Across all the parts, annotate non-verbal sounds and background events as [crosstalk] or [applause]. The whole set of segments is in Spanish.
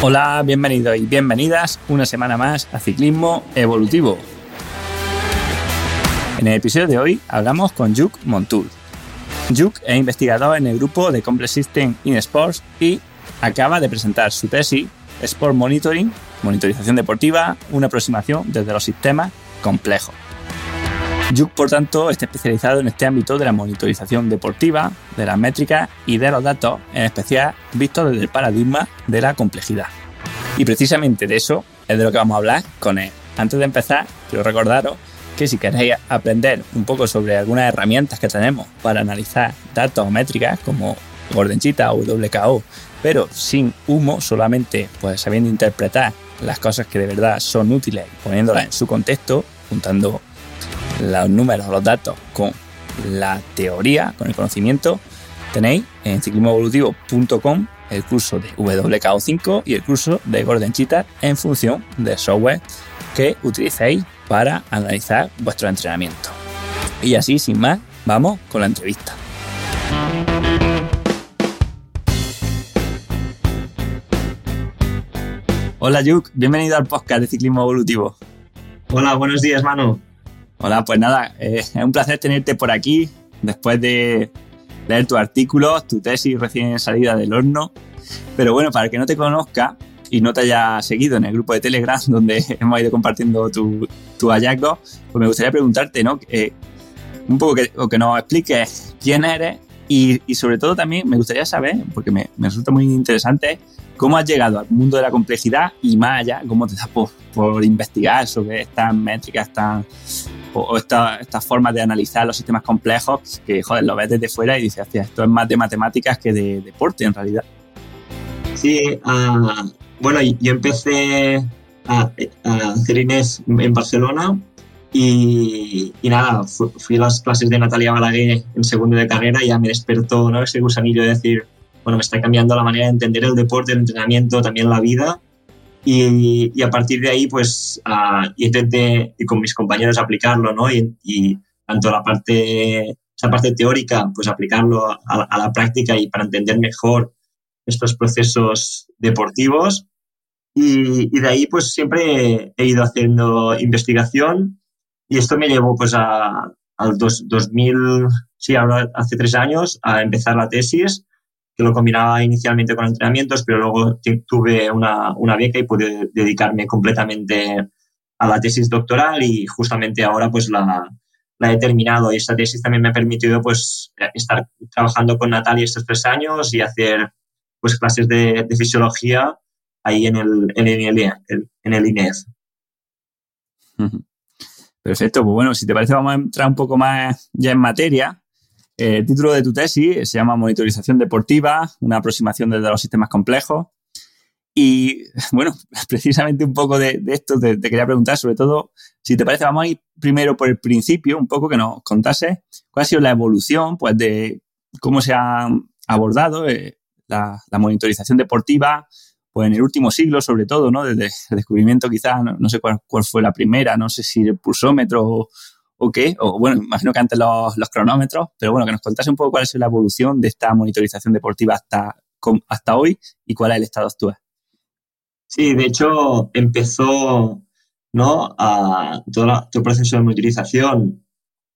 Hola, bienvenidos y bienvenidas una semana más a Ciclismo Evolutivo. En el episodio de hoy hablamos con Juk Montul. Juk es investigador en el grupo de Complex System in Sports y acaba de presentar su tesis Sport Monitoring, monitorización deportiva, una aproximación desde los sistemas complejos. Juk, por tanto, está especializado en este ámbito de la monitorización deportiva, de las métricas y de los datos, en especial visto desde el paradigma de la complejidad. Y precisamente de eso es de lo que vamos a hablar con él. Antes de empezar, quiero recordaros que si queréis aprender un poco sobre algunas herramientas que tenemos para analizar datos o métricas como Gordenchita o WKO, pero sin humo, solamente pues sabiendo interpretar las cosas que de verdad son útiles, poniéndolas en su contexto, juntando los números, los datos con la teoría, con el conocimiento, tenéis en ciclismoevolutivo.com el curso de WKO5 y el curso de Gordon Cheetah en función del software que utilicéis para analizar vuestro entrenamiento. Y así, sin más, vamos con la entrevista. Hola Yuk, bienvenido al podcast de Ciclismo Evolutivo. Hola, buenos días, Manu. Hola, pues nada, eh, es un placer tenerte por aquí después de leer tu artículo, tu tesis recién salida del horno. Pero bueno, para el que no te conozca y no te haya seguido en el grupo de Telegram [laughs] donde hemos ido compartiendo tu, tu hallazgo, pues me gustaría preguntarte, ¿no? Eh, un poco que, que nos expliques quién eres y, y, sobre todo también me gustaría saber, porque me, me, resulta muy interesante, cómo has llegado al mundo de la complejidad y más allá, cómo te das por, por investigar sobre estas métricas tan o estas esta formas de analizar los sistemas complejos que, joder, lo ves desde fuera y dices, hostia, esto es más de matemáticas que de deporte en realidad. Sí, uh, bueno, yo empecé a, a hacer Inés en Barcelona y, y, nada, fui a las clases de Natalia Balaguer en segundo de carrera y ya me despertó ¿no? ese gusanillo de decir, bueno, me está cambiando la manera de entender el deporte, el entrenamiento, también la vida y, y, a partir de ahí, pues uh, intenté y con mis compañeros aplicarlo, ¿no? Y, y, tanto la parte, esa parte teórica, pues aplicarlo a, a, la práctica y para entender mejor estos procesos deportivos. Y, y, de ahí, pues siempre he ido haciendo investigación y esto me llevó, pues, a, al dos, 2000, sí, ahora hace tres años, a empezar la tesis que lo combinaba inicialmente con entrenamientos, pero luego tuve una, una, beca y pude dedicarme completamente a la tesis doctoral y justamente ahora pues la, la he terminado y esta tesis también me ha permitido pues estar trabajando con Natalia estos tres años y hacer pues clases de, de fisiología ahí en el, en el, en el INEF. [laughs] Perfecto, pues bueno, si te parece vamos a entrar un poco más ya en materia el título de tu tesis se llama Monitorización deportiva, una aproximación desde los sistemas complejos. Y [laughs] bueno, [laughs] precisamente un poco de, esto te, quería preguntar, sobre todo, si te parece, vamos a ir primero por el principio, un poco que nos contase cuál ha sido la evolución pues, de cómo se ha abordado eh, la, la, monitorización deportiva pues, en el último siglo, sobre todo, ¿no? desde el descubrimiento quizás, no, no sé cuál, cuál, fue la primera, no sé si el pulsómetro o, o qué, o bueno, imagino que antes los, los, cronómetros, pero bueno, que nos contase un poco cuál sido la evolución de esta monitorización deportiva hasta, hasta hoy y cuál es el estado actual. Sí, de hecho empezó ¿no? a todo, la, todo el proceso de monitorización,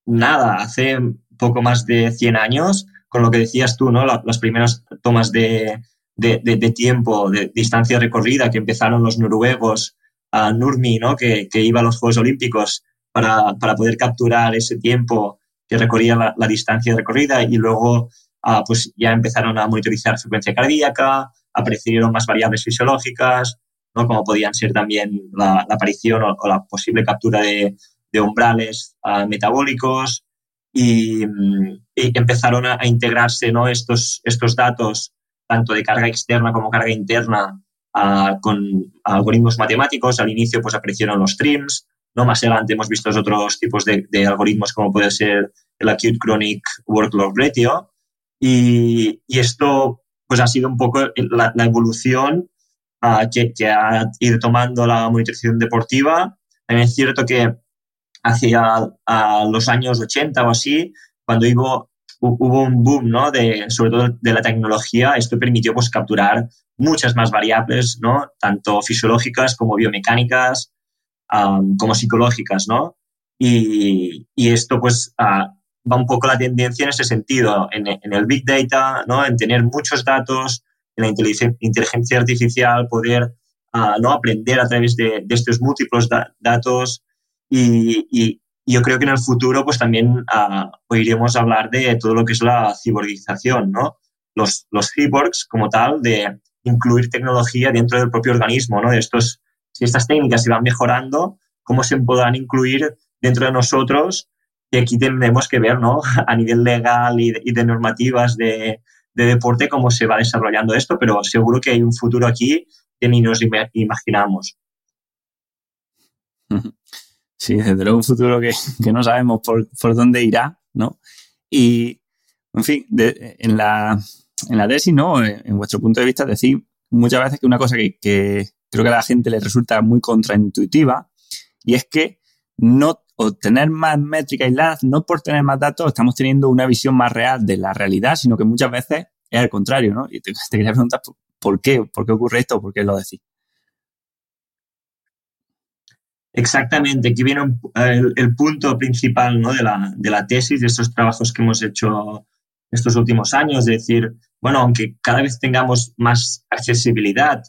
nada, hace poco más de 100 años, con lo que decías tú, ¿no? La, las primeras tomas de, de, de, de, tiempo, de distancia recorrida que empezaron los noruegos, a Nurmi, ¿no? que, que iba a los Juegos Olímpicos, para, para poder capturar ese tiempo que recorría la, la distancia recorrida y luego uh, pues ya empezaron a monitorizar frecuencia cardíaca, aparecieron más variables fisiológicas, ¿no? como podían ser también la, aparición o, la posible captura de, umbrales uh, metabólicos y, y, empezaron a, integrarse ¿no? estos, estos datos tanto de carga externa como carga interna uh, con algoritmos matemáticos. Al inicio pues aparecieron los streams, ¿no? Más adelante hemos visto otros tipos de, de, algoritmos como puede ser el Acute Chronic Workload Ratio y, y esto pues ha sido un poco la, la evolución uh, que, que, ha ido tomando la monitorización deportiva. También es cierto que hacia a los años 80 o así, cuando iba, hubo un boom, ¿no? De, sobre todo de la tecnología. Esto permitió pues, capturar muchas más variables, ¿no? Tanto fisiológicas como biomecánicas, como psicológicas, ¿no? Y, y esto, pues, uh, va un poco la tendencia en ese sentido, en, en, el Big Data, ¿no? En tener muchos datos, en la inteligencia artificial, poder uh, ¿no? aprender a través de, de estos múltiples da datos y, y, yo creo que en el futuro pues también uh, oiremos hablar de todo lo que es la ciborgización, ¿no? Los, los cyborgs como tal, de incluir tecnología dentro del propio organismo, ¿no? De estos, si estas técnicas se van mejorando, cómo se podrán incluir dentro de nosotros y aquí tendremos que ver, ¿no? [laughs] A nivel legal y de, y de normativas de, de, deporte cómo se va desarrollando esto, pero seguro que hay un futuro aquí que ni nos imaginamos. [laughs] Sí, desde luego un futuro que, que no sabemos por, por, dónde irá, ¿no? Y, en fin, de, en, la, en la tesis, ¿no? En vuestro punto de vista, decir muchas veces que una cosa que, que creo que a la gente le resulta muy contraintuitiva y es que no obtener más métricas aisladas, no por tener más datos, estamos teniendo una visión más real de la realidad, sino que muchas veces es al contrario, ¿no? Y te, [laughs] te quería preguntar por qué, por qué ocurre esto, por qué lo decís. Exactamente, aquí viene el, el, punto principal ¿no? de, la, de la tesis, de estos trabajos que hemos hecho estos últimos años, es decir, bueno, aunque cada vez tengamos más accesibilidad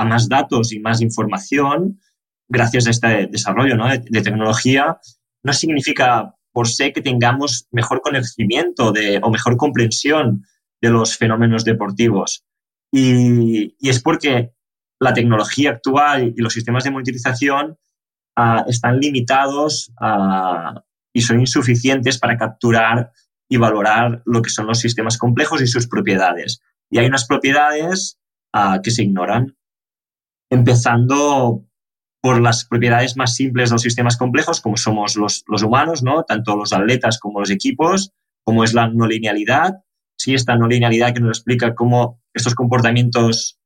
a más datos y más información, gracias a este desarrollo ¿no? de, de, tecnología, no significa por sí que tengamos mejor conocimiento de, o mejor comprensión de los fenómenos deportivos. Y, y es porque la tecnología actual y los sistemas de monitorización uh, están limitados uh, y son insuficientes para capturar y valorar lo que son los sistemas complejos y sus propiedades. Y hay unas propiedades uh, que se ignoran, empezando por las propiedades más simples de los sistemas complejos, como somos los, los humanos, ¿no? tanto los atletas como los equipos, como es la no linealidad. Sí, esta no linealidad que nos explica cómo estos comportamientos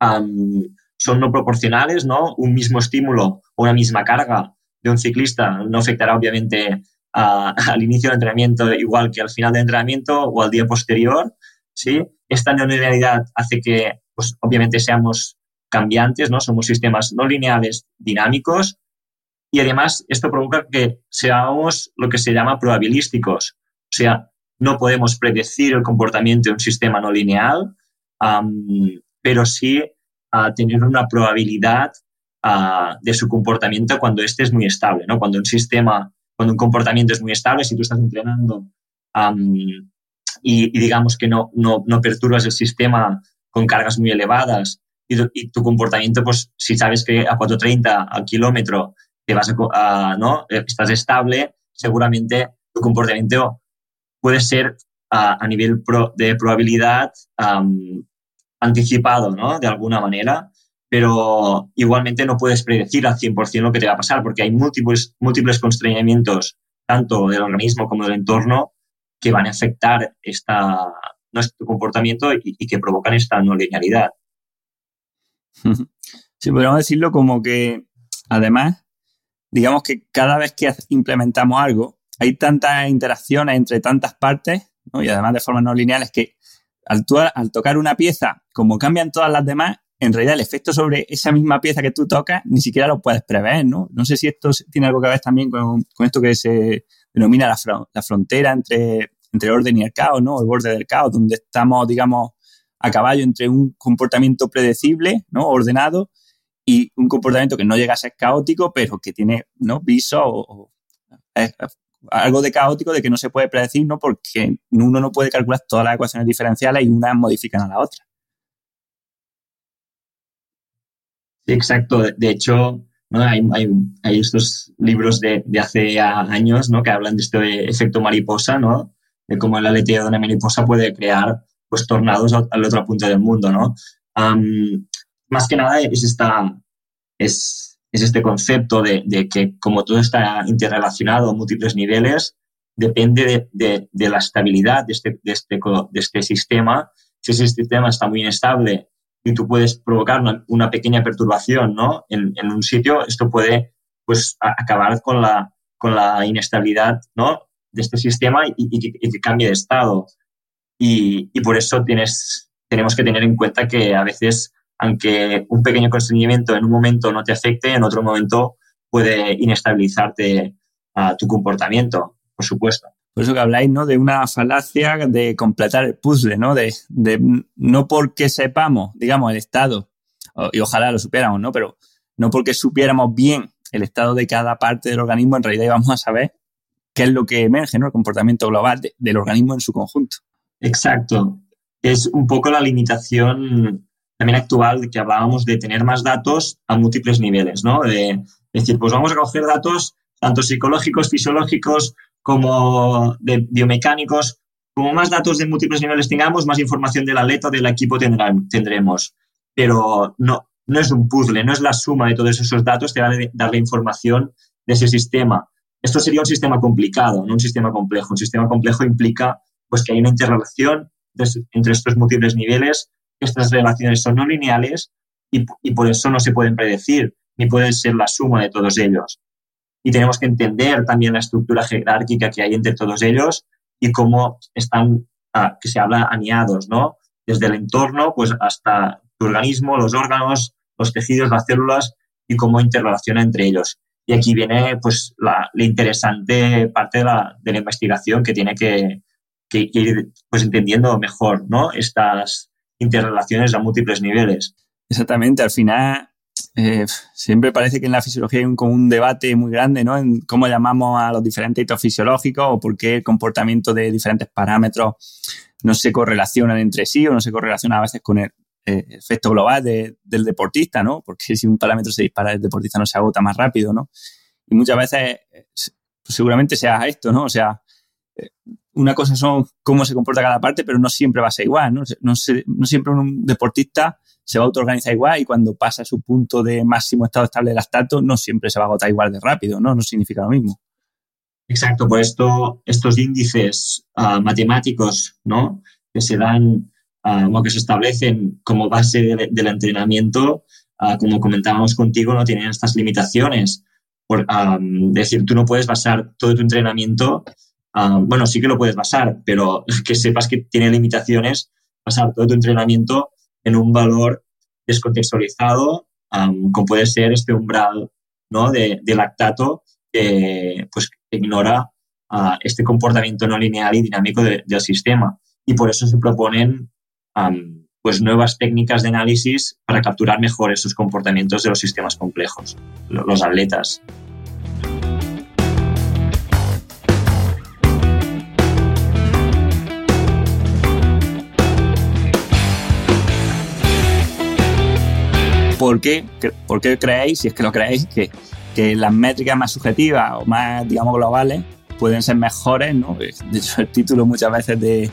son no proporcionales, ¿no? Un mismo estímulo o una misma carga de un ciclista no afectará obviamente [laughs] al inicio del entrenamiento igual que al final del entrenamiento o al día posterior, ¿sí? Esta no linealidad hace que, pues, obviamente seamos cambiantes, ¿no? Somos sistemas no lineales dinámicos y además esto provoca que seamos lo que se llama probabilísticos, o sea, no podemos predecir el comportamiento de un sistema no lineal, pero sí a tener una probabilidad uh, de su comportamiento cuando este es muy estable, ¿no? Cuando un sistema, cuando un comportamiento es muy estable, si tú estás entrenando y, y, digamos que no, no, no, perturbas el sistema con cargas muy elevadas y, tu comportamiento, pues si sabes que a 4.30 al kilómetro te vas a, ¿no? Estás estable, seguramente tu comportamiento puede ser uh, a nivel pro, de probabilidad um, anticipado, ¿no? De alguna manera, pero igualmente no puedes predecir al 100% lo que te va a pasar porque hay múltiples, múltiples constreñimientos, tanto del organismo como del entorno, que van a afectar esta, nuestro comportamiento y que provocan esta no linealidad. [laughs] Sí, podríamos decirlo como que, además, digamos que cada vez que implementamos algo, hay tantas interacciones entre tantas partes, ¿no? y además de formas no lineales, que al, tocar una pieza, como cambian todas las demás, en realidad el efecto sobre esa misma pieza que tú tocas ni siquiera lo puedes prever, ¿no? No sé si esto tiene algo que ver también con, esto que se denomina la, la, frontera entre, entre orden y el caos, ¿no? El borde del caos, donde estamos, digamos, a caballo entre un comportamiento predecible, ¿no? Ordenado y un comportamiento que no llega a ser caótico, pero que tiene, ¿no? Viso o, es, algo de caótico de que no se puede predecir, ¿no? Porque uno no puede calcular todas las ecuaciones diferenciales y unas modifican a la otra. Exacto. De hecho, ¿no? hay, hay, hay, estos libros de, de, hace años ¿no? que hablan de este efecto mariposa, ¿no? De cómo el aleteo de una mariposa puede crear pues, tornados al, al otro punto del mundo, ¿no? Um, más que nada es esta, es, es este concepto de, de, que como todo está interrelacionado a múltiples niveles, depende de, de, de la estabilidad este, este, de este sistema. Si ese sistema está muy inestable y tú puedes provocar una, una pequeña perturbación ¿no? en, en, un sitio, esto puede pues, acabar con la, con la inestabilidad ¿no? de este sistema y, que, cambie de estado. Y, por eso tenemos que tener en cuenta que a veces, aunque un pequeño constreñimiento en un momento no te afecte, en otro momento puede inestabilizarte a tu comportamiento, por supuesto. Por eso que habláis, ¿no? De una falacia de completar el puzzle, ¿no? De, de no porque sepamos, digamos, el estado, y ojalá lo supiéramos, ¿no? Pero no porque supiéramos bien el estado de cada parte del organismo, en realidad íbamos a saber qué es lo que emerge, ¿no? El comportamiento global del organismo en su conjunto. Exacto. Es un poco la limitación también actual de que hablábamos de tener más datos a múltiples niveles, ¿no? De decir, pues vamos a coger datos tanto psicológicos, fisiológicos, como de biomecánicos. Como más datos de múltiples niveles tengamos, más información del atleta o del equipo tendremos. Pero no, no es un puzzle, no es la suma de todos esos datos que va a dar la información de ese sistema. Esto sería un sistema complicado, no un sistema complejo. Un sistema complejo implica pues, que hay una interrelación entre estos múltiples niveles. Estas relaciones son no lineales y, y por eso no se pueden predecir, ni pueden ser la suma de todos ellos. Y tenemos que entender también la estructura jerárquica que hay entre todos ellos y cómo están, ah, que se habla, aniados, ¿no? Desde el entorno pues hasta tu organismo, los órganos, los tejidos, las células y cómo interrelaciona entre ellos. Y aquí viene pues la, interesante parte de la, de la, investigación que tiene que, que, ir pues entendiendo mejor ¿no? estas interrelaciones a múltiples niveles. Exactamente, al final eh, siempre parece que en la fisiología hay un, un debate muy grande ¿no? en cómo llamamos a los diferentes hitos fisiológicos o por qué el comportamiento de diferentes parámetros no se correlacionan entre sí o no se correlacionan a veces con el, eh, efecto global del deportista, ¿no? Porque si un parámetro se dispara, el deportista no se agota más rápido, ¿no? Y muchas veces pues seguramente sea esto, ¿no? O sea, eh, una cosa son cómo se comporta cada parte, pero no siempre va a ser igual, ¿no? No, siempre un deportista se va a autoorganizar igual y cuando pasa su punto de máximo estado estable de lactato, no siempre se va a agotar igual de rápido, ¿no? No significa lo mismo. Exacto, por esto estos índices ah, matemáticos, ¿no? Que se dan uh, que se establecen como base del entrenamiento, ah, como comentábamos contigo, no tienen estas limitaciones. Por, decir, tú no puedes basar todo tu entrenamiento, bueno, sí que lo puedes basar, pero [laughs] que sepas que tiene limitaciones basar todo tu entrenamiento en un valor descontextualizado, como puede ser este umbral ¿no? de, lactato que pues, ignora este comportamiento no lineal y dinámico del sistema. Y por eso se proponen pues nuevas técnicas de análisis para capturar mejor esos comportamientos de los sistemas complejos, los atletas. ¿Por qué, ¿Por qué creéis, si es que lo creéis, que, que las métricas más subjetivas o más, digamos, globales pueden ser mejores? ¿no? De hecho, el título muchas veces de,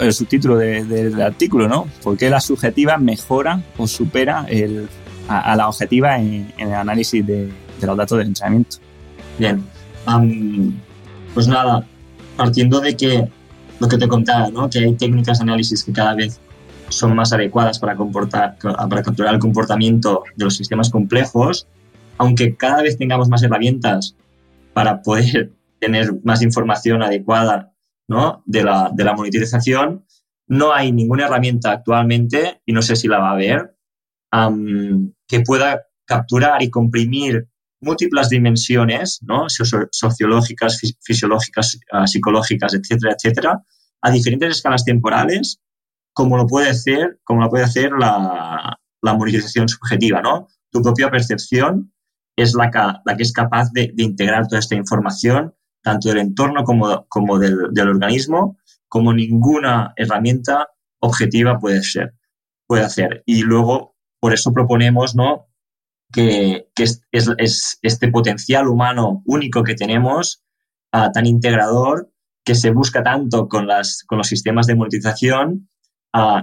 el subtítulo del artículo, ¿no? ¿Por qué las subjetivas mejoran o superan el, a, la objetiva en, el análisis de, los datos del entrenamiento? Bien. pues nada, partiendo de que lo que te contaba, ¿no? Que hay técnicas de análisis que cada vez son más adecuadas para, comportar, para capturar el comportamiento de los sistemas complejos, aunque cada vez tengamos más herramientas para poder [laughs] tener más información adecuada ¿no? de, la, de la monitorización, no hay ninguna herramienta actualmente, y no sé si la va a haber, que pueda capturar y comprimir múltiples dimensiones, ¿no? sociológicas, fisiológicas, ah, psicológicas, etcétera, etcétera, a diferentes escalas temporales, como lo puede hacer, como lo puede hacer la, la monitorización subjetiva, ¿no? Tu propia percepción es la que, la que es capaz de, de integrar toda esta información tanto del entorno como, como del, del, organismo, como ninguna herramienta objetiva puede ser, puede hacer. Y luego, por eso proponemos, ¿no? Que, que es, es, este potencial humano único que tenemos, uh, tan integrador, que se busca tanto con, las, con los sistemas de monetización,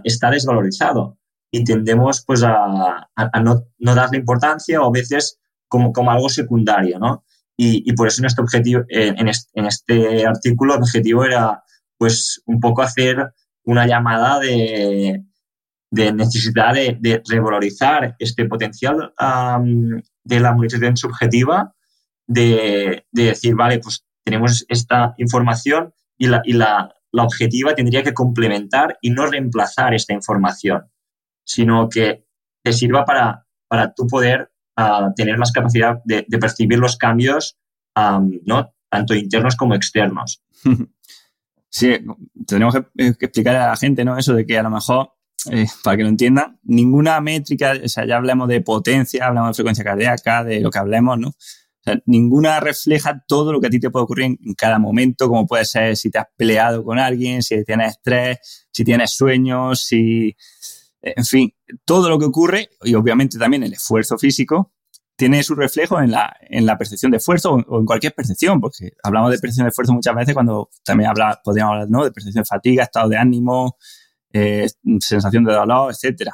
está desvalorizado y tendemos pues a, a, no, no, darle importancia o a veces como, como algo secundario, ¿no? Y, por eso nuestro objetivo, eh, en, este, artículo, el objetivo era pues un poco hacer una llamada de, de necesidad de, revalorizar este potencial de la monitorización subjetiva, de, de, decir, vale, pues tenemos esta información y la, y la, la objetiva tendría que complementar y no reemplazar esta información, sino que te sirva para, para tú poder uh, tener más capacidad de, percibir los cambios, ¿no? tanto internos como externos. [laughs] Sí, tenemos que, que, explicar a la gente ¿no? eso de que a lo mejor, eh, para que lo entiendan, ninguna métrica, o sea, ya hablamos de potencia, hablamos de frecuencia cardíaca, de lo que hablemos, ¿no? Sea, ninguna refleja todo lo que a ti te puede ocurrir en cada momento, como puede ser si te has peleado con alguien, si tienes estrés, si tienes sueños, si... En fin, todo lo que ocurre y obviamente también el esfuerzo físico tiene su reflejo en la, en la percepción de esfuerzo o, en cualquier percepción, porque hablamos de percepción de esfuerzo muchas veces cuando también habla, podríamos hablar ¿no? de percepción de fatiga, estado de ánimo, eh, sensación de dolor, etcétera.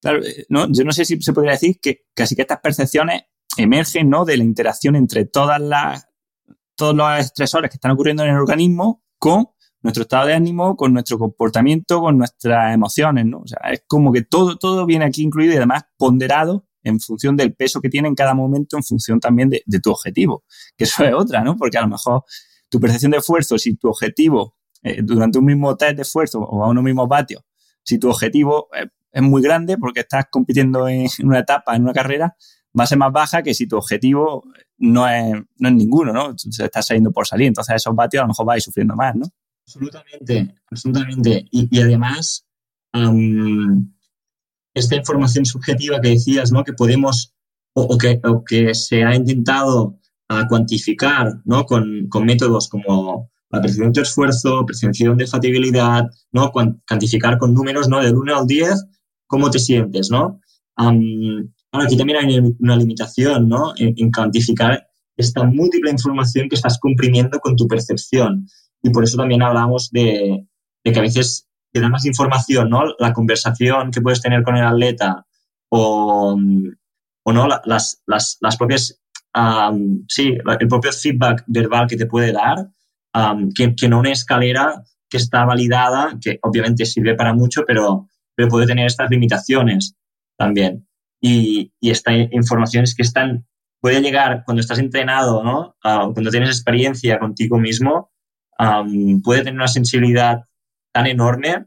Claro, eh, no, yo no sé si se podría decir que casi que estas percepciones emergen ¿no? de la interacción entre todas las, todos los estresores que están ocurriendo en el organismo con nuestro estado de ánimo, con nuestro comportamiento, con nuestras emociones, ¿no? O sea, es como que todo, todo viene aquí incluido y además ponderado en función del peso que tiene en cada momento, en función también de, de tu objetivo. Que eso es otra, ¿no? Porque a lo mejor tu percepción de esfuerzo, si tu objetivo eh, durante un mismo test de esfuerzo o a unos mismos vatios, si tu objetivo es, es muy grande porque estás compitiendo en una etapa, en una carrera, va a ser más baja que si tu objetivo no es, no es ninguno, ¿no? Estás saliendo por salir. Entonces esos vatios a lo mejor vais sufriendo más, ¿no? Absolutamente, absolutamente. Y, y además, um, esta información subjetiva que decías, ¿no? Que podemos, o, o, que, o que, se ha intentado uh, cuantificar, ¿no? Con, con, métodos como la percepción de esfuerzo, percepción de fatigabilidad, ¿no? Cuantificar con números, ¿no? Del 1 al 10, ¿cómo te sientes, ¿no? Um, Ahora, aquí también hay una limitación ¿no? en, en, cuantificar esta múltiple información que estás comprimiendo con tu percepción. Y por eso también hablamos de, de que a veces te da más información, ¿no? La conversación que puedes tener con el atleta o, o no, las, las, las propias, um, sí, el propio feedback verbal que te puede dar, um, que, que no una escalera que está validada, que obviamente sirve para mucho, pero, pero puede tener estas limitaciones también y, y esta información es que están, puede llegar cuando estás entrenado, ¿no? Uh, cuando tienes experiencia contigo mismo, um, puede tener una sensibilidad tan enorme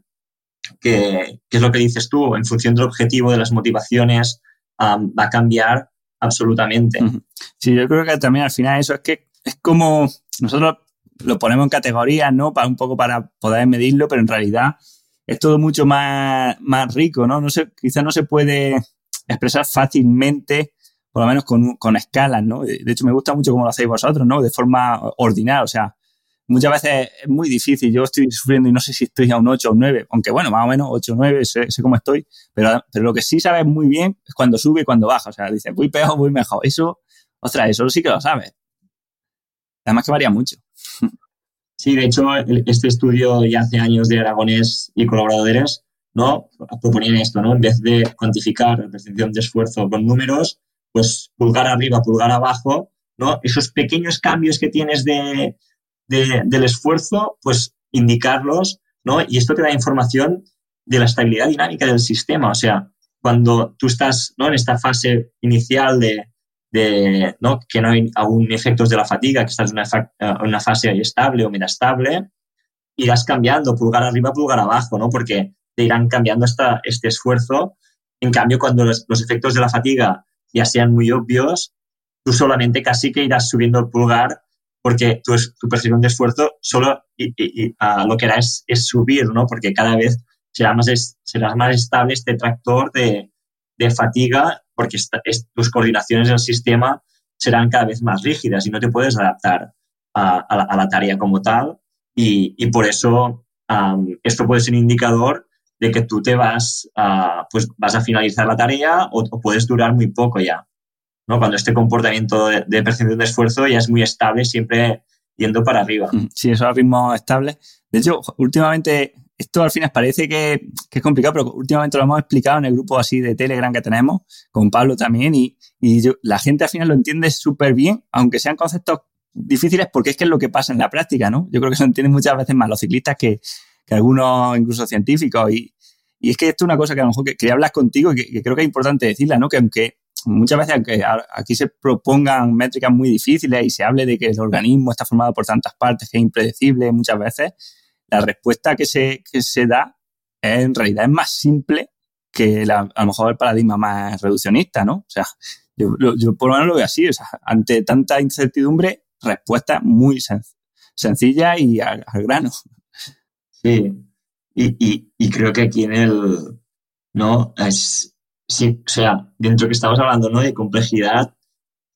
que, que, es lo que dices tú, en función del objetivo, de las motivaciones, um, va a cambiar absolutamente. Sí, yo creo que también al final eso es que es como nosotros lo ponemos en categorías, ¿no? Para un poco para poder medirlo, pero en realidad es todo mucho más, más rico, ¿no? No sé, quizás no se puede expresar fácilmente, por lo menos con, con escalas, ¿no? De hecho, me gusta mucho cómo lo hacéis vosotros, ¿no? De forma ordinaria, o sea, muchas veces es muy difícil. Yo estoy sufriendo y no sé si estoy a un 8 o un 9, aunque bueno, más o menos 8 o 9, sé, sé cómo estoy, pero, pero lo que sí sabes muy bien es cuando sube y cuando baja. O sea, dices, voy peor, voy mejor. Eso, ostras, eso sí que lo sabes. Además que varía mucho. Sí, de hecho, este estudio ya hace años de Aragonés y colaboradores ¿no? Proponían esto, ¿no? En vez de cuantificar la percepción de esfuerzo con números, pues pulgar arriba, pulgar abajo, ¿no? Esos pequeños cambios que tienes de, de, del esfuerzo, pues indicarlos, ¿no? Y esto te da información de la estabilidad dinámica del sistema. O sea, cuando tú estás ¿no? en esta fase inicial de, de ¿no? que no hay aún efectos de la fatiga, que estás en una, una fase estable o metastable, irás cambiando pulgar arriba, pulgar abajo, ¿no? Porque te irán cambiando esta, este esfuerzo. En cambio, cuando los, los, efectos de la fatiga ya sean muy obvios, tú solamente casi que irás subiendo el pulgar porque tu, tu percepción de esfuerzo solo y, y, y, uh, lo que hará es, es, subir, ¿no? Porque cada vez será más, es, será más estable este tractor de, de fatiga porque esta, es, tus coordinaciones del sistema serán cada vez más rígidas y no te puedes adaptar a, a, la, a la, tarea como tal. Y, y por eso um, esto puede ser un indicador de que tú te vas a, pues vas a finalizar la tarea o, puedes durar muy poco ya. ¿no? Cuando este comportamiento de, de, percepción de esfuerzo ya es muy estable, siempre yendo para arriba. Sí, eso es ritmo estable. De hecho, últimamente, esto al final parece que, que, es complicado, pero últimamente lo hemos explicado en el grupo así de Telegram que tenemos, con Pablo también, y, y la gente al final lo entiende súper bien, aunque sean conceptos difíciles, porque es que es lo que pasa en la práctica, ¿no? Yo creo que eso entienden muchas veces más los ciclistas que, que algunos incluso científicos. Y, y, es que esto es una cosa que a lo mejor que quería hablar contigo y que, que, creo que es importante decirla, ¿no? Que aunque muchas veces que aquí se propongan métricas muy difíciles y se hable de que el organismo está formado por tantas partes que es impredecible muchas veces, la respuesta que se, que se da en realidad es más simple que a lo mejor el paradigma más reduccionista, ¿no? O sea, yo, por lo menos lo veo así, o sea, ante tanta incertidumbre, respuesta muy sencilla y al, grano. Sí, y, y, creo que aquí en el, ¿no? Es, sí, o sea, dentro que estamos hablando, ¿no? De complejidad,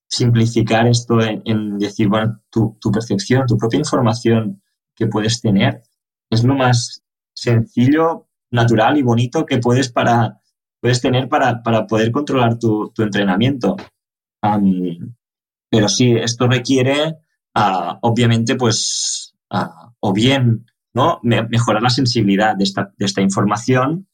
simplificar esto en, decir, bueno, tu, tu, percepción, tu propia información que puedes tener, es lo más sencillo, natural y bonito que puedes, para, puedes tener para, para poder controlar tu, tu entrenamiento. pero sí, esto requiere, uh, obviamente, pues, uh, o bien, ¿no? mejorar la sensibilidad de esta, de esta información,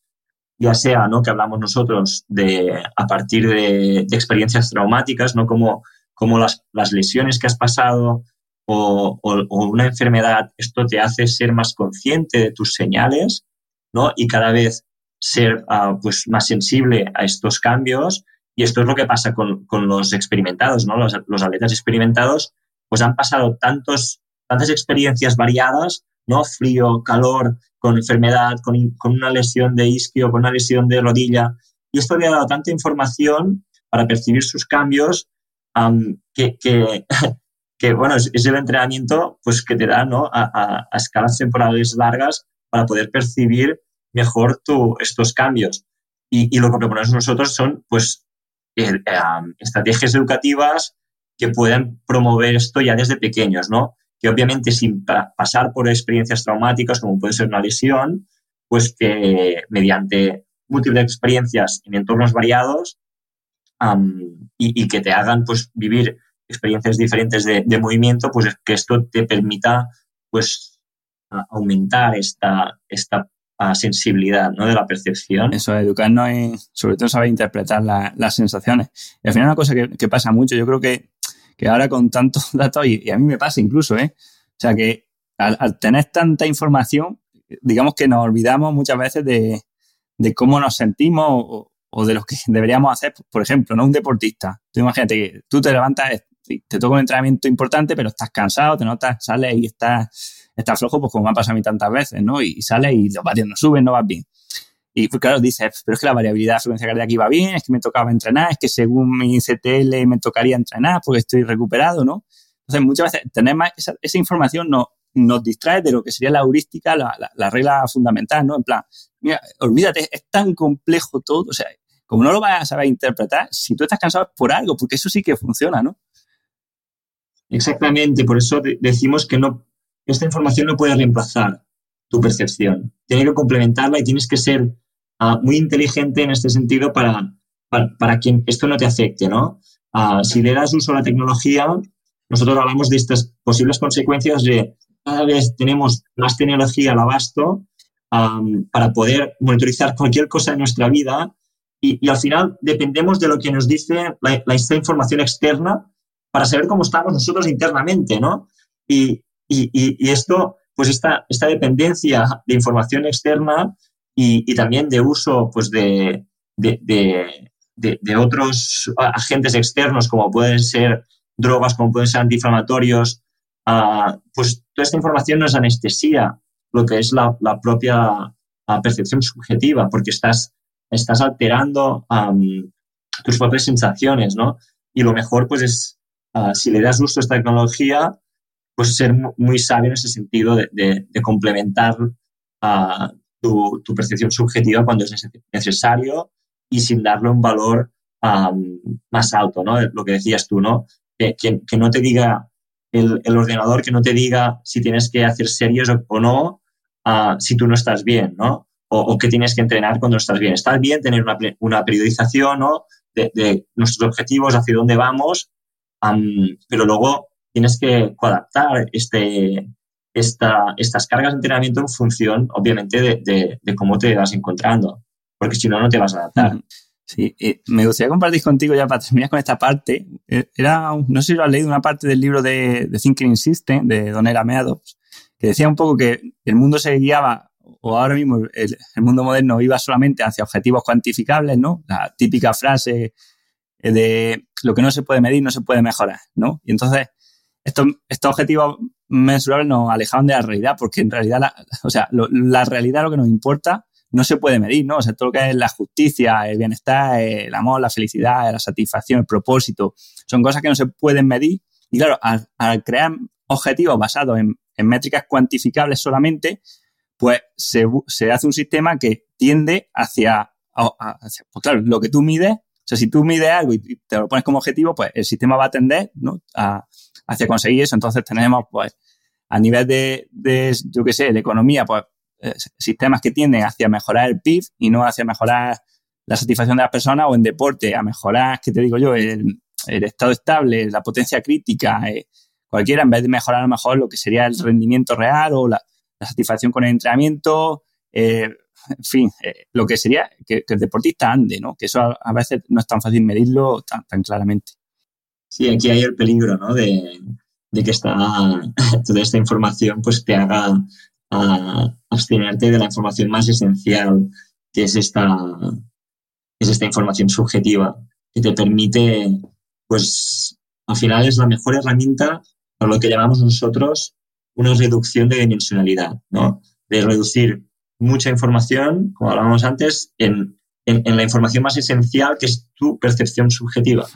ya sea ¿no? que hablamos nosotros de a partir de, de experiencias traumáticas, ¿no? como, como las, las, lesiones que has pasado o, o, o, una enfermedad, esto te hace ser más consciente de tus señales ¿no? y cada vez ser uh, pues, más sensible a estos cambios. Y esto es lo que pasa con, con los experimentados, ¿no? Los, los, atletas experimentados pues han pasado tantos, tantas experiencias variadas, ¿no? Frío, calor, con enfermedad, con, con, una lesión de isquio, con una lesión de rodilla. Y esto le ha dado tanta información para percibir sus cambios um, que, que, [laughs] que, bueno, es, el entrenamiento pues, que te da ¿no? a, a, a, escalas temporales largas para poder percibir mejor tu, estos cambios. Y, y, lo que proponemos nosotros son pues, estrategias educativas que puedan promover esto ya desde pequeños, ¿no? Que obviamente sin pasar por experiencias traumáticas, como puede ser una lesión, pues que mediante múltiples experiencias en entornos variados y, que te hagan pues vivir experiencias diferentes de, movimiento, pues que esto te permita pues aumentar esta, esta sensibilidad ¿no? de la percepción. Eso, educarnos y sobre todo saber interpretar la, las sensaciones. Y al final una cosa que, que pasa mucho, yo creo que que ahora con tantos [laughs] datos, y, a mí me pasa incluso, ¿eh? O sea que al, tener tanta información, digamos que nos olvidamos muchas veces de, de cómo nos sentimos o, de lo que [laughs] deberíamos hacer. Por ejemplo, ¿no? Un deportista. Tú imagínate que tú te levantas, te toca un entrenamiento importante, pero estás cansado, te notas, sales y estás, estás flojo, pues como me ha pasado a mí tantas veces, ¿no? Y, y sales y los vatios no suben, no vas bien. Y pues claro, dices, pero es que la variabilidad de frecuencia cardíaca iba bien, es que me tocaba entrenar, es que según mi CTL me tocaría entrenar porque estoy recuperado, ¿no? Entonces, muchas veces tener más esa, información nos, nos distrae de lo que sería la heurística, la, la, la, regla fundamental, ¿no? En plan, mira, olvídate, es tan complejo todo, o sea, como no lo vas a saber interpretar, si tú estás cansado es por algo, porque eso sí que funciona, ¿no? Exactamente, por eso decimos que no, esta información no puede reemplazar tu percepción, tiene que complementarla y tienes que ser uh, muy inteligente en este sentido para, para, para, que esto no te afecte, ¿no? Uh, si le das uso a la tecnología, nosotros hablamos de estas posibles consecuencias de cada vez tenemos más tecnología al abasto um, para poder monitorizar cualquier cosa de nuestra vida y, y, al final dependemos de lo que nos dice la, la, esta información externa para saber cómo estamos nosotros internamente, ¿no? Y, y, y esto, pues esta, esta dependencia de información externa y, y también de uso pues, de, de, de, de, otros agentes externos como pueden ser drogas, como pueden ser antiinflamatorios, uh, pues toda esta información nos anestesia lo que es la, la propia uh, percepción subjetiva, porque estás, estás alterando um, tus propias sensaciones, ¿no? Y lo mejor, pues, es, uh, si le das uso a esta tecnología, pues ser muy sabio en ese sentido de, de, de complementar uh, tu, percepción subjetiva cuando es necesario y sin darle un valor más alto, ¿no? Lo que decías tú, ¿no? Que, que, no te diga el, el, ordenador, que no te diga si tienes que hacer series o, no, uh, si tú no estás bien, ¿no? O, o, que tienes que entrenar cuando estás bien. Está bien tener una, una periodización, ¿no? De, nuestros objetivos, hacia dónde vamos, pero luego tienes que adaptar este, esta, estas cargas de entrenamiento en función, obviamente, de, cómo te vas encontrando, porque si no, no te vas a adaptar. Sí, eh, me gustaría compartir contigo ya para terminar con esta parte. Eh, era, no sé si lo has leído, una parte del libro de, de Thinking System de Donella Meadows, que decía un poco que el mundo se guiaba, o ahora mismo el, mundo moderno iba solamente hacia objetivos cuantificables, ¿no? La típica frase de lo que no se puede medir no se puede mejorar, ¿no? Y entonces estos, estos objetivos mensurables nos alejaban de la realidad, porque en realidad, la, o sea, la realidad lo que nos importa no se puede medir, ¿no? O sea, todo lo que es la justicia, el bienestar, el amor, la felicidad, la satisfacción, el propósito, son cosas que no se pueden medir. Y claro, al, crear objetivos basados en, métricas cuantificables solamente, pues se, se, hace un sistema que tiende hacia, hacia, pues claro, lo que tú mides, o sea, si tú mides algo y te lo pones como objetivo, pues el sistema va a tender, ¿no? A, hacia conseguir eso. Entonces tenemos, pues, a nivel de, de yo qué sé, de economía, pues, eh, sistemas que tienden hacia mejorar el PIB y no hacia mejorar la satisfacción de las personas o en deporte, a mejorar, ¿qué te digo yo? El, estado estable, la potencia crítica, eh, cualquiera, en vez de mejorar a lo mejor lo que sería el rendimiento real o la, satisfacción con el entrenamiento, eh, en fin, lo que sería que, el deportista ande, ¿no? Que eso a, veces no es tan fácil medirlo tan, tan claramente. Sí, aquí hay el peligro, ¿no? De, que esta, [laughs] toda esta información pues te haga abstenerte de la información más esencial, que es esta, es esta información subjetiva, que te permite, pues, al final es la mejor herramienta para lo que llamamos nosotros una reducción de dimensionalidad, ¿no? De reducir mucha información, como hablábamos antes, en, en, la información más esencial, que es tu percepción subjetiva.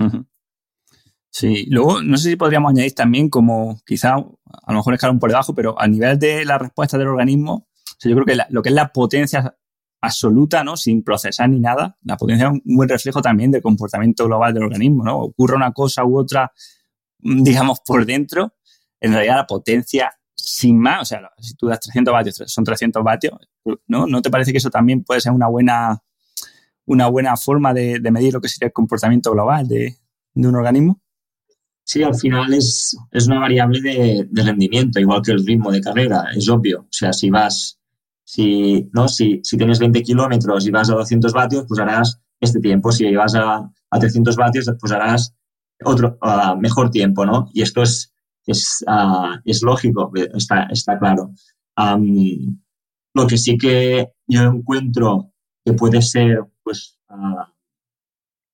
Sí, luego no sé si podríamos añadir también como quizá, a lo mejor escalón por debajo, pero a nivel de la respuesta del organismo, yo creo que lo que es la potencia absoluta, ¿no? Sin procesar ni nada, la potencia es un buen reflejo también del comportamiento global del organismo, ¿no? Ocurre una cosa u otra, mm, digamos, por dentro, en realidad la potencia sin más, o sea, si tú das 300 vatios, son 300 vatios, ¿no? ¿No te parece que eso también puede ser una buena, una buena forma de, medir lo que sería el comportamiento global de un organismo? Sí, al final es, es una variable de, rendimiento, igual que el ritmo de carrera, es obvio. O sea, si vas, si, ¿no? si, si tienes 20 kilómetros y vas a 200 vatios, pues harás este tiempo. Si vas a, a 300 vatios, pues harás otro, uh, mejor tiempo, ¿no? Y esto es, es, uh, es lógico, está, está claro. Um, lo que sí que yo encuentro que puede ser, pues, uh,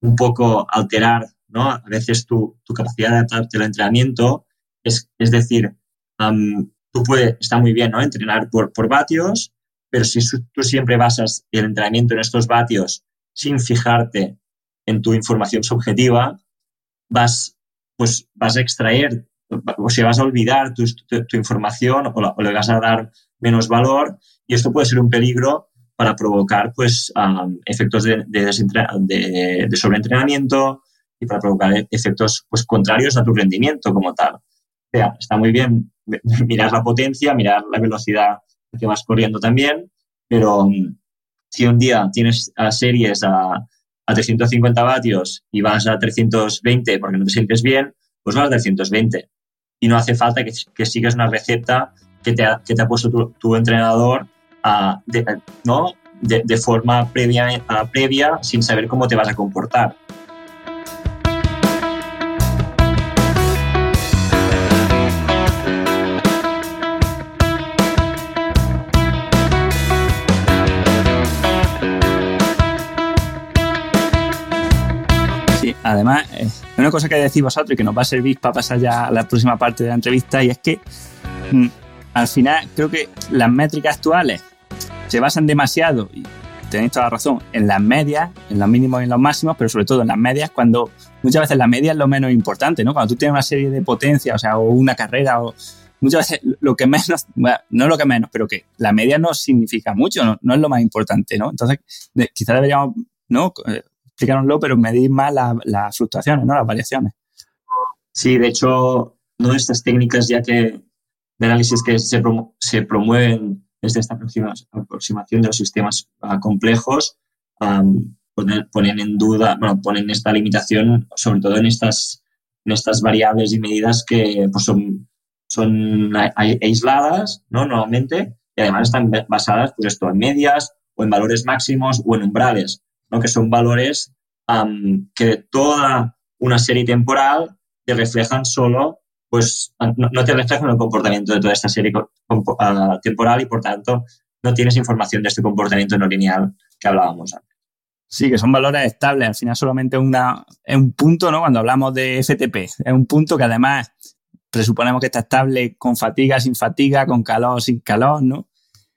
un poco alterar ¿no? A veces tu, tu capacidad de adaptarte al entrenamiento es, es decir, tú puedes, está muy bien, ¿no? Entrenar por, por vatios, pero si tú siempre basas el entrenamiento en estos vatios sin fijarte en tu información subjetiva, vas, pues, vas a extraer, o sea, vas a olvidar tu, tu, información o, le vas a dar menos valor y esto puede ser un peligro para provocar pues, efectos de sobreentrenamiento, y para provocar efectos pues, contrarios a tu rendimiento como tal. O sea, está muy bien [laughs] mirar la potencia, mirar la velocidad que vas corriendo también, pero mm, si un día tienes series a, a 350 vatios y vas a 320 porque no te sientes bien, pues vas a 320. Y no hace falta que, que sigas una receta que te ha, que te ha puesto tu, entrenador a, de, ¿no? de, de forma previa, a, previa sin saber cómo te vas a comportar. Además, eh, una cosa que decís vosotros y que nos va a servir para pasar ya a la próxima parte de la entrevista y es que mm, al final creo que las métricas actuales se basan demasiado, y tenéis toda la razón, en las medias, en los mínimos y en los máximos, pero sobre todo en las medias, cuando muchas veces la media es lo menos importante, ¿no? Cuando tú tienes una serie de potencia, o sea, o una carrera, o muchas veces lo que menos, [laughs] bueno, no lo que menos, pero que la media no significa mucho, no, no es lo más importante, ¿no? Entonces, quizás deberíamos, ¿no? Explícanoslo, pero medir más las fluctuaciones, ¿no? Las variaciones. Sí, de hecho, ¿no? estas técnicas ya que de análisis que se, se promueven desde esta aproximación de los sistemas uh, complejos ponen, ponen, en duda, bueno, ponen esta limitación sobre todo en estas, en estas variables y medidas que pues, son, son aisladas, ¿no? Normalmente, y además están basadas, pues esto, en medias o en valores máximos o en umbrales que son valores que de toda una serie temporal te reflejan solo, pues no, te reflejan el comportamiento de toda esta serie ah, temporal y por tanto no tienes información de este comportamiento no lineal que hablábamos antes. Sí, que son valores estables. Al final solamente una, es un punto, ¿no? Cuando hablamos de FTP, es un punto que además presuponemos que está estable con fatiga, sin fatiga, con calor, sin calor, ¿no?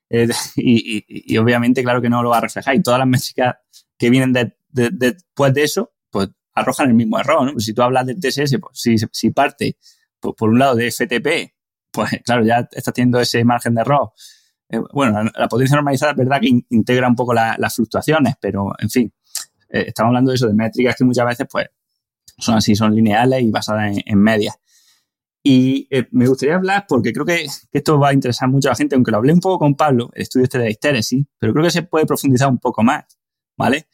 Eh, [laughs] y, obviamente, claro que no lo va a reflejar. Y todas las métricas que vienen después de eso, pues arrojan el mismo error, ¿no? Pues si tú hablas del TSS, pues si, si parte por, un lado de FTP, pues [laughs] claro, ya estás teniendo ese margen de error. Eh, bueno, la, potencia normalizada es verdad que integra un poco las fluctuaciones, pero en fin, eh, estamos hablando de eso, de métricas que muchas veces pues son así, son lineales y basadas en, medias. Y eh, me gustaría hablar, porque creo que, esto va a interesar mucho a la gente, aunque lo hablé un poco con Pablo, el estudio este de histéresis, pero creo que se puede profundizar un poco más, ¿vale?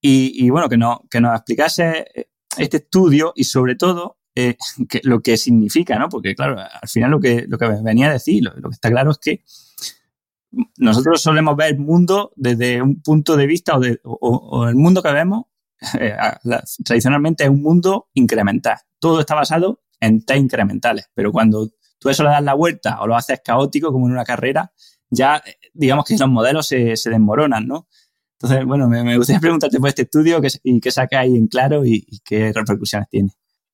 Y, bueno, que, no, que nos explicase este estudio y sobre todo eh, [laughs] lo que significa, ¿no? Porque, claro, al final lo que, lo que venía a decir, lo, que está claro es que nosotros solemos ver el mundo desde un punto de vista o, el mundo que vemos [laughs] eh, tradicionalmente es un mundo incremental. Todo está basado en T incrementales, pero cuando tú eso le das la vuelta o lo haces caótico como en una carrera, ya digamos que los modelos se, se desmoronan, ¿no? Entonces, bueno, me, gustaría [laughs] preguntarte por este estudio y qué saca ahí en claro y qué repercusiones tiene.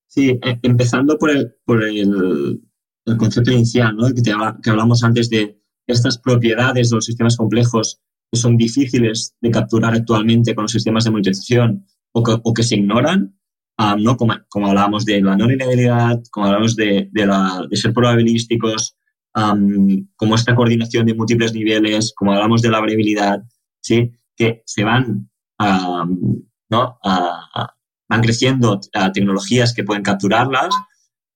Sí, e, empezando por el, por el, el concepto inicial, ¿no? que, que hablamos antes de estas propiedades de los sistemas complejos que son difíciles de capturar actualmente con los sistemas de monitorización o que, o que se ignoran, ¿no? Como, como, hablábamos de la no linealidad, como hablábamos de, de, de ser probabilísticos, como esta coordinación de múltiples niveles, como hablamos de la variabilidad, ¿sí? Que se van ¿no? a, van creciendo uh, tecnologías que pueden capturarlas,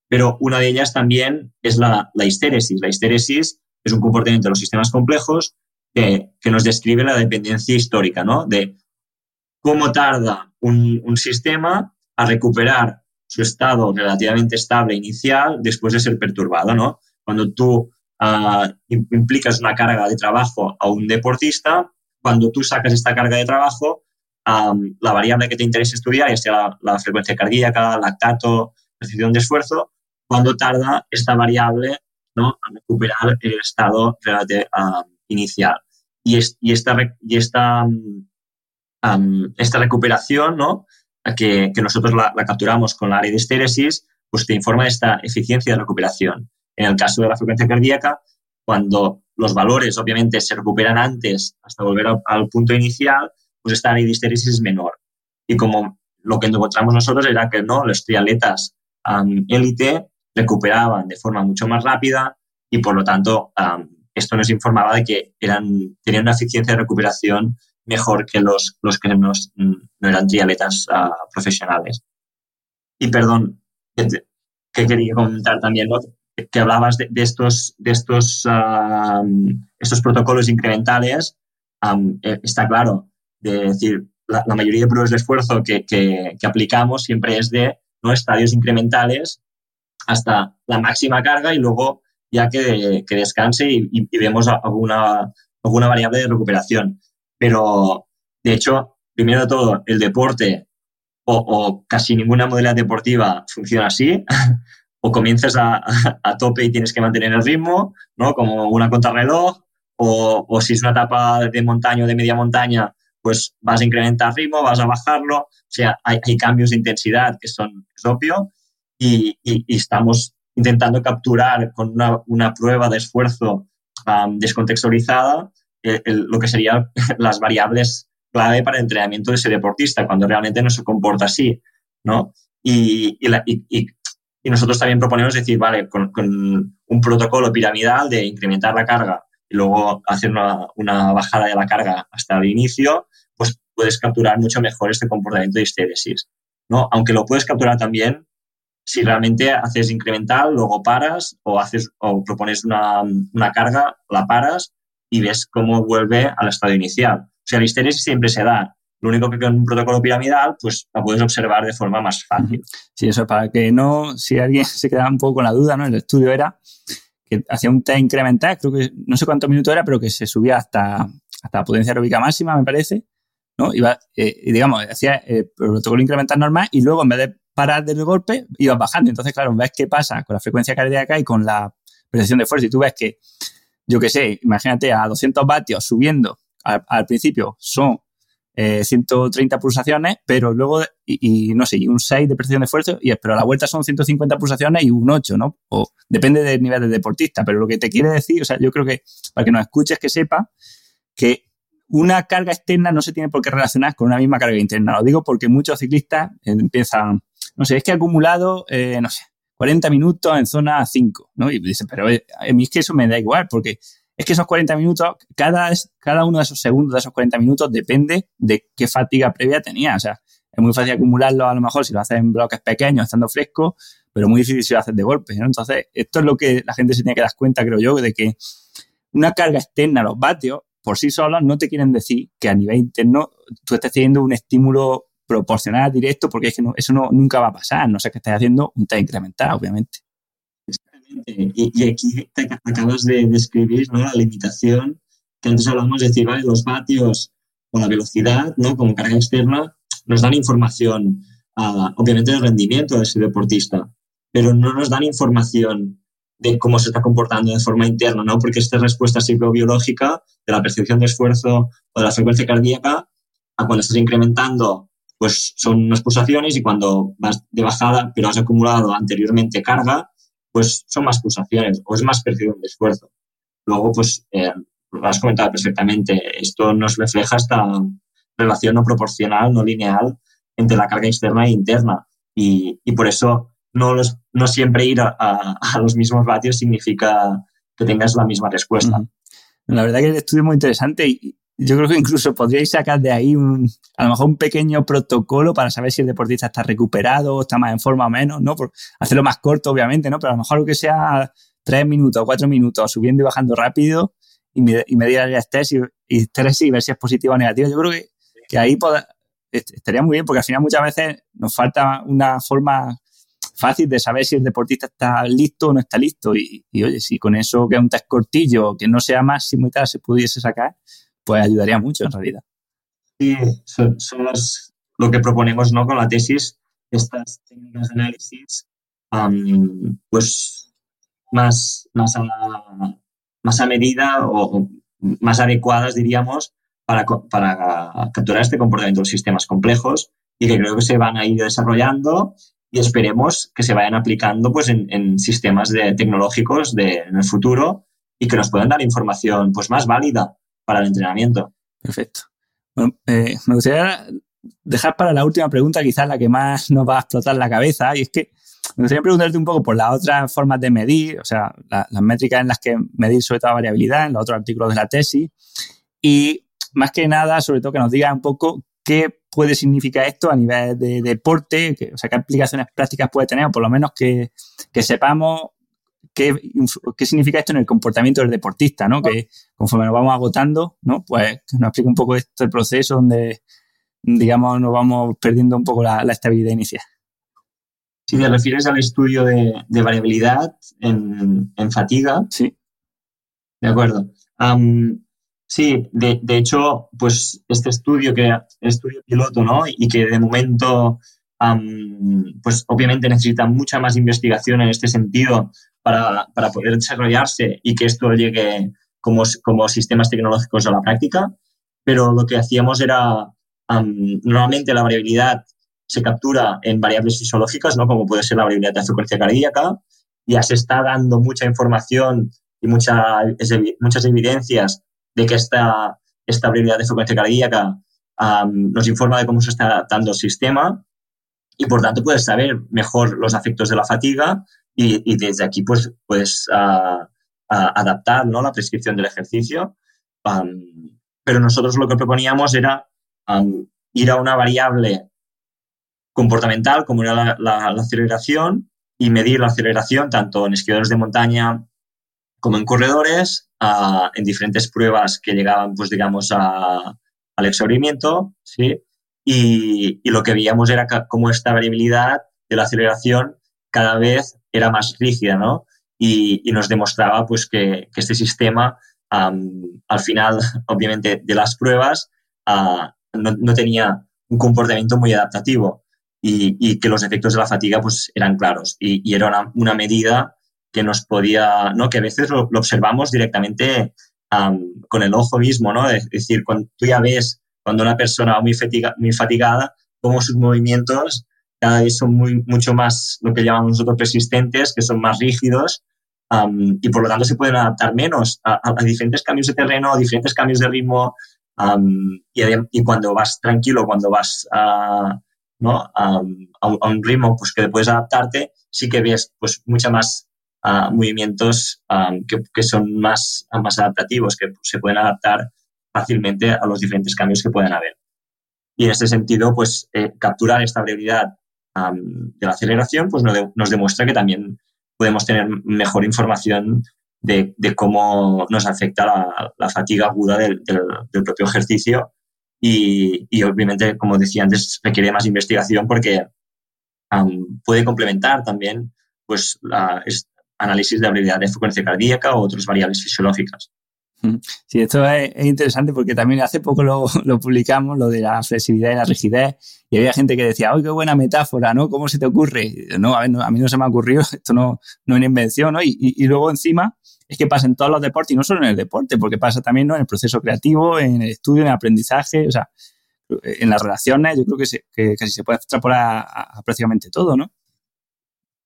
pero una de ellas también es la, la histéresis. La histéresis es un comportamiento de los sistemas complejos que, que nos describe la dependencia histórica, ¿no? De cómo tarda un, un sistema a recuperar su estado relativamente estable inicial después de ser perturbado, ¿no? Cuando tú uh, implicas una carga de trabajo a un deportista, cuando tú sacas esta carga de trabajo, la variable que te interesa estudiar, ya sea la, frecuencia cardíaca, lactato, percepción de esfuerzo, cuando tarda esta variable ¿no? a recuperar el estado inicial. Y, y, esta, y esta, esta recuperación, ¿no? que, que nosotros la, capturamos con la área de estéresis, pues te informa de esta eficiencia de recuperación. En el caso de la frecuencia cardíaca, cuando los valores obviamente se recuperan antes hasta volver al punto inicial, pues esta histéresis es menor. Y como lo que encontramos nosotros era que no, los triatletas élite recuperaban de forma mucho más rápida y por lo tanto esto nos informaba de que eran, tenían una eficiencia de recuperación mejor que los, los que no eran triatletas uh, profesionales. Y perdón, que, quería comentar también, que hablabas de, estos, de estos, estos protocolos incrementales. Eh, está claro, de decir, la, mayoría de pruebas de esfuerzo que, que, aplicamos siempre es de ¿no? estadios incrementales hasta la máxima carga y luego ya que, que descanse y, vemos alguna, alguna variable de recuperación. Pero, de hecho, primero de todo, el deporte o, o casi ninguna modalidad deportiva funciona así. [laughs] o comienzas a, a, tope y tienes que mantener el ritmo, ¿no? Como una contrarreloj, o, o si es una etapa de montaña o de media montaña, pues vas a incrementar ritmo, vas a bajarlo, o sea, hay, cambios de intensidad que son es obvio y, estamos intentando capturar con una, prueba de esfuerzo descontextualizada lo que serían [laughs] las variables clave para el entrenamiento de ese deportista, cuando realmente no se comporta así, ¿no? Y, y nosotros también proponemos decir, vale, con, un protocolo piramidal de incrementar la carga y luego hacer una, una, bajada de la carga hasta el inicio, pues puedes capturar mucho mejor este comportamiento de histéresis. ¿no? Aunque lo puedes capturar también si realmente haces incremental, luego paras o, haces, o propones una, una carga, la paras y ves cómo vuelve al estado inicial. O sea, la histéresis siempre se da. Lo único que con un protocolo piramidal, pues la puedes observar de forma más fácil. Sí, eso para que no, si alguien [laughs] se quedaba un poco con la duda, ¿no? El estudio era que hacía un test incremental, creo que no sé cuántos minutos era, pero que se subía hasta, hasta la potencia aeróbica máxima, me parece, ¿no? Iba, eh, digamos, hacía el protocolo incremental normal y luego en vez de parar del golpe, ibas bajando. Entonces, claro, ves qué pasa con la frecuencia cardíaca y con la percepción de fuerza. Y tú ves que, yo qué sé, imagínate a 200 vatios subiendo al, principio son 130 pulsaciones, pero luego, y, no sé, un 6 de precisión de esfuerzo, y, pero a la vuelta son 150 pulsaciones y un 8, ¿no? O depende del nivel de deportista, pero lo que te quiere decir, o sea, yo creo que para que nos escuches, que sepa que una carga externa no se tiene por qué relacionar con una misma carga interna. Lo digo porque muchos ciclistas empiezan, no sé, es que he acumulado, eh, no sé, 40 minutos en zona 5, ¿no? Y dicen, pero eh, a mí es que eso me da igual, porque es que esos 40 minutos, cada, cada uno de esos segundos de esos 40 minutos depende de qué fatiga previa tenía. O sea, es muy fácil acumularlo a lo mejor si lo haces en bloques pequeños, estando fresco, pero muy difícil si lo haces de golpe. ¿no? Entonces, esto es lo que la gente se tiene que dar cuenta, creo yo, de que una carga externa, los vatios, por sí solos no te quieren decir que a nivel interno tú estés teniendo un estímulo proporcional directo, porque es que eso no, nunca va a pasar, no sé que estés haciendo un test incremental, obviamente. Y, aquí te acabas de describir ¿no? la limitación que antes hablamos de decir, vale, los vatios o la velocidad, ¿no? Como carga externa, nos dan información, uh, obviamente, del rendimiento de ese deportista, pero no nos dan información de cómo se está comportando de forma interna, ¿no? Porque esta respuesta psicobiológica de la percepción de esfuerzo o de la frecuencia cardíaca, a cuando estás incrementando, pues son unas pulsaciones y cuando vas de bajada, pero has acumulado anteriormente carga, pues son más pulsaciones o es más percepción de esfuerzo. Luego, pues, eh, lo has comentado perfectamente, esto nos refleja esta relación no proporcional, no lineal entre la carga externa e interna. Y, y por eso no, los, no siempre ir a, a, [laughs] los mismos vatios significa que tengas la misma respuesta. La verdad que el estudio es muy interesante y, yo creo que incluso podríais sacar de ahí un, a lo mejor un pequeño protocolo para saber si el deportista está recuperado, está más en forma o menos, ¿no? Por hacerlo más corto, obviamente, ¿no? Pero a lo mejor lo que sea tres minutos, cuatro minutos, subiendo y bajando rápido y, medir el estrés y, y, y ver si es positivo o negativo. Yo creo que, que ahí estaría muy bien porque al final muchas veces nos falta una forma fácil de saber si el deportista está listo o no está listo. Y, y oye, si con eso que es un test cortillo, que no sea máximo y tal, se pudiese sacar, pues ayudaría mucho en realidad. Sí, son, lo que proponemos ¿no? con la tesis, estas técnicas de análisis, pues más, más, a, más a medida o, más adecuadas, diríamos, para, para capturar este comportamiento de los sistemas complejos y que creo que se van a ir desarrollando y esperemos que se vayan aplicando pues, en, sistemas de, tecnológicos de, en el futuro y que nos puedan dar información pues, más válida para el entrenamiento. Perfecto. Eh, me gustaría dejar para la última pregunta, quizás la que más [laughs] nos va a explotar la cabeza, y es que me gustaría preguntarte un poco por las otras formas de medir, o sea, las métricas en las que medir sobre todo la variabilidad, en los otros artículos de la tesis, y más que nada, sobre todo que nos diga un poco qué puede significar esto a nivel de deporte, o sea, qué aplicaciones prácticas puede tener, o por lo menos que, que sepamos qué, qué significa esto en el comportamiento del deportista, ¿no? Que conforme nos vamos agotando, ¿no? Pues que nos explique un poco este proceso donde, digamos, nos vamos perdiendo un poco la, estabilidad inicial. Si te refieres al estudio de, variabilidad en, fatiga. Sí. De acuerdo. sí, de, de, hecho, pues este estudio que estudio piloto, ¿no? Y que de momento, pues obviamente necesita mucha más investigación en este sentido para, para poder desarrollarse y que esto llegue como, como sistemas tecnológicos a la práctica, pero lo que hacíamos era, normalmente la variabilidad se captura en variables fisiológicas, ¿no? como puede ser la variabilidad de frecuencia cardíaca, ya se está dando mucha información y mucha, muchas evidencias de que esta, esta variabilidad de frecuencia cardíaca nos informa de cómo se está adaptando el sistema. Y por tanto puedes saber mejor los efectos de la fatiga y, desde aquí pues puedes adaptar ¿no? la prescripción del ejercicio. pero nosotros lo que proponíamos era ir a una variable comportamental como era la, aceleración y medir la aceleración tanto en esquiadores de montaña como en corredores, en diferentes pruebas que llegaban, pues digamos, a, al exaurimiento, ¿sí? Y, y, lo que veíamos era cómo esta variabilidad de la aceleración cada vez era más rígida, ¿no? Y, nos demostraba pues que, este sistema al final, [laughs] obviamente, de las pruebas ah, no, tenía un comportamiento muy adaptativo y, que los efectos de la fatiga pues eran claros y, era una, medida que nos podía, ¿no? Que a veces lo, observamos directamente con el ojo mismo, ¿no? Es decir, cuando tú ya ves cuando una persona muy, muy fatigada, cómo sus movimientos cada vez son muy, mucho más lo que llamamos nosotros persistentes, que son más rígidos y por lo tanto se pueden adaptar menos a, diferentes cambios de terreno, a diferentes cambios de ritmo y, y, cuando vas tranquilo, cuando vas a, ¿no? a, un, ritmo pues, que puedes adaptarte, sí que ves pues, mucha más movimientos que, que, son más, más adaptativos, que se pueden adaptar fácilmente a los diferentes cambios que pueden haber. Y en este sentido, pues eh, capturar esta brevedad de la aceleración pues nos, demuestra que también podemos tener mejor información de, cómo nos afecta la, fatiga aguda del, propio ejercicio y, obviamente, como decía antes, requiere más investigación porque puede complementar también pues, análisis de habilidad de frecuencia cardíaca o otras variables fisiológicas. [laughs] Sí, esto es, interesante porque también hace poco [laughs] lo, publicamos, lo de la flexibilidad y la rigidez, y había gente que decía, ¡ay, qué buena metáfora! ¿no? ¿Cómo se te ocurre? No, a, mí no se me ha ocurrido, [laughs] esto no, no es una invención, ¿no? Y, luego encima es que pasa en todos los deportes, y no solo en el deporte, porque pasa también ¿no? en el proceso creativo, en el estudio, en el aprendizaje, o sea, en las relaciones, yo creo que, se, casi se puede extrapolar a prácticamente todo, ¿no?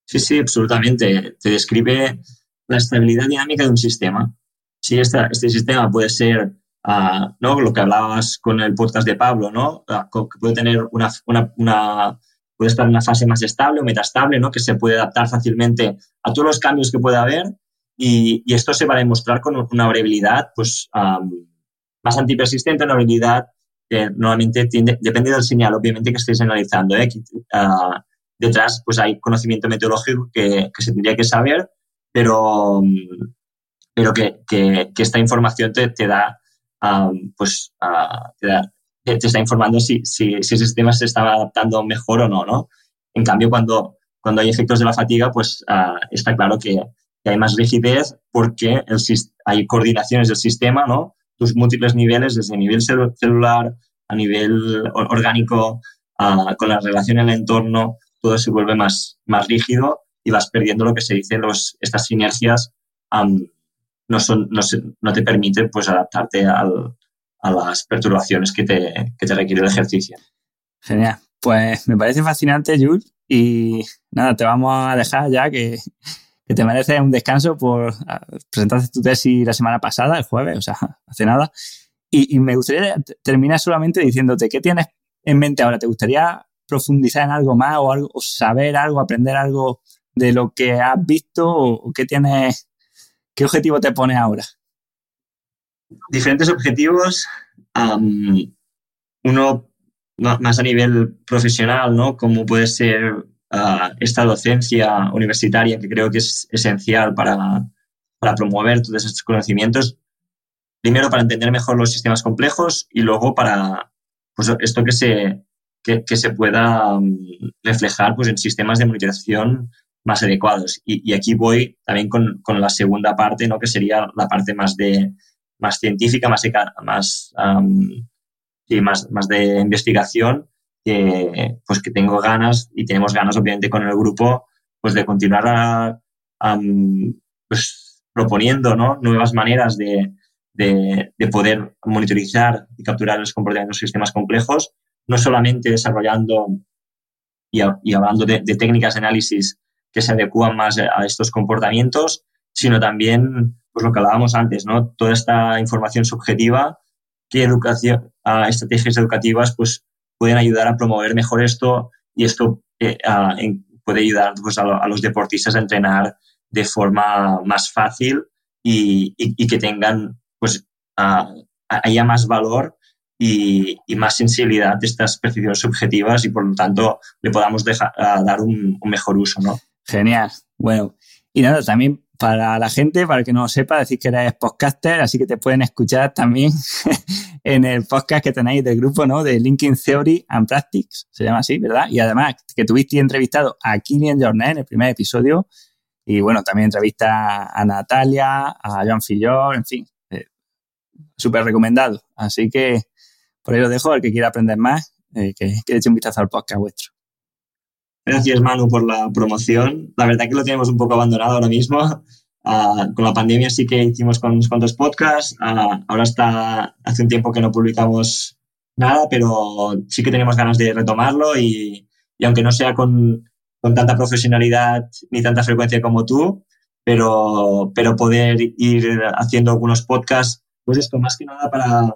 Sí, sí, absolutamente. Te describe la estabilidad dinámica de un sistema si este sistema puede ser, ah, ¿no? Lo que hablabas con el podcast de Pablo, ¿no? Ah, que puede tener una, una, puede estar en una fase más estable o metastable, ¿no? Que se puede adaptar fácilmente a todos los cambios que pueda haber y, y esto se va a demostrar con una variabilidad, pues, más antipersistente, una variabilidad que normalmente tiende, depende del señal, obviamente, que estéis analizando, ¿eh? Ah, detrás, pues hay conocimiento meteorológico que, que se tendría que saber, pero, pero que, que, esta información te, te da, pues, te, te, está informando si, si, si, ese sistema se está adaptando mejor o no, ¿no? En cambio, cuando, cuando hay efectos de la fatiga, pues uh, está claro que, hay más rigidez porque el, hay coordinaciones del sistema, ¿no? Tus múltiples niveles, desde nivel celular a nivel orgánico, uh, con la relación en el entorno, todo se vuelve más, más rígido y vas perdiendo lo que se dice los, estas sinergias um, no, son, no, no te permite pues, adaptarte al, a las perturbaciones que te, que te requiere el ejercicio. Genial. Pues me parece fascinante, Jules. Y nada, te vamos a dejar ya que, que te mereces un descanso por ah, presentaste tu tesis la semana pasada, el jueves, o sea, hace nada. Y, y, me gustaría terminar solamente diciéndote, ¿qué tienes en mente ahora? ¿Te gustaría profundizar en algo más o, algo, o saber algo, aprender algo de lo que has visto o, o qué tienes ¿Qué objetivo te pone ahora? Diferentes objetivos. uno más a nivel profesional, ¿no? Como puede ser ah, esta docencia universitaria que creo que es esencial para, promover todos estos conocimientos. Primero, para entender mejor los sistemas complejos y luego para pues, esto que se, que, se pueda reflejar pues, en sistemas de monitorización más adecuados. Y, aquí voy también con, con, la segunda parte, ¿no? que sería la parte más, de, más científica, más, más, más, más de investigación, que, pues que tengo ganas y tenemos ganas, obviamente, con el grupo, pues de continuar pues, proponiendo ¿no? nuevas maneras de, de, de, poder monitorizar y capturar los comportamientos de sistemas complejos, no solamente desarrollando y, y hablando de, de, técnicas de análisis que se adecúan más a estos comportamientos, sino también, pues lo que hablábamos antes, ¿no? Toda esta información subjetiva, qué educación, estrategias educativas, pues pueden ayudar a promover mejor esto y esto eh, puede ayudar pues, a, los deportistas a entrenar de forma más fácil y, que tengan, pues, haya más valor y, más sensibilidad de estas percepciones subjetivas y por lo tanto le podamos dar un, un, mejor uso, ¿no? Genial. Bueno, y nada, también para la gente, para que no lo sepa, decir que eres podcaster, así que te pueden escuchar también [laughs] en el podcast que tenéis del grupo, ¿no? De Linking Theory and Practice, se llama así, ¿verdad? Y además que tuviste entrevistado a Kilian Jornet en el primer episodio. Y bueno, también entrevista a Natalia, a Joan Fillor, en fin, eh, súper recomendado. Así que por ahí lo dejo, al que quiera aprender más, eh, que, que eche un vistazo al podcast vuestro. Gracias, Manu, por la promoción. La verdad que lo tenemos un poco abandonado ahora mismo. Ah, con la pandemia sí que hicimos con unos cuantos podcasts. Ah, ahora está hace un tiempo que no publicamos nada, pero sí que tenemos ganas de retomarlo y, y aunque no sea con, con, tanta profesionalidad ni tanta frecuencia como tú, pero, pero poder ir haciendo algunos podcasts, pues esto más que nada para,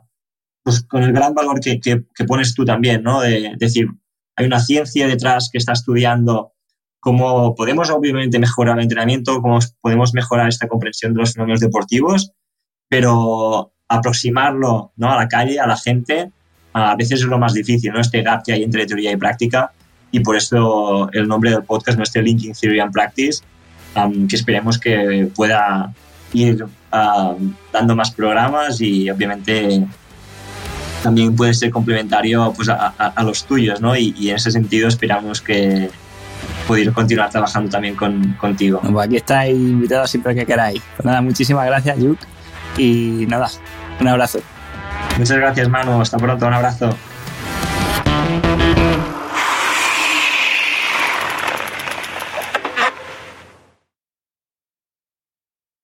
pues con el gran valor que, que, que pones tú también, ¿no? De, decir, hay una ciencia detrás que está estudiando cómo podemos obviamente mejorar el entrenamiento, cómo podemos mejorar esta comprensión de los fenómenos deportivos, pero aproximarlo ¿no? a la calle, a la gente, a veces es lo más difícil, ¿no? Este gap que hay entre teoría y práctica y por eso el nombre del podcast, nuestro Linking Theory and Practice, um, que esperemos que pueda ir uh, dando más programas y obviamente también puede ser complementario pues, a, los tuyos, ¿no? Y, en ese sentido esperamos que poder continuar trabajando también contigo. Pues aquí estáis invitados siempre que queráis. Pues nada, muchísimas gracias, Yuk. Y nada, un abrazo. Muchas gracias, Manu. Hasta pronto, un abrazo.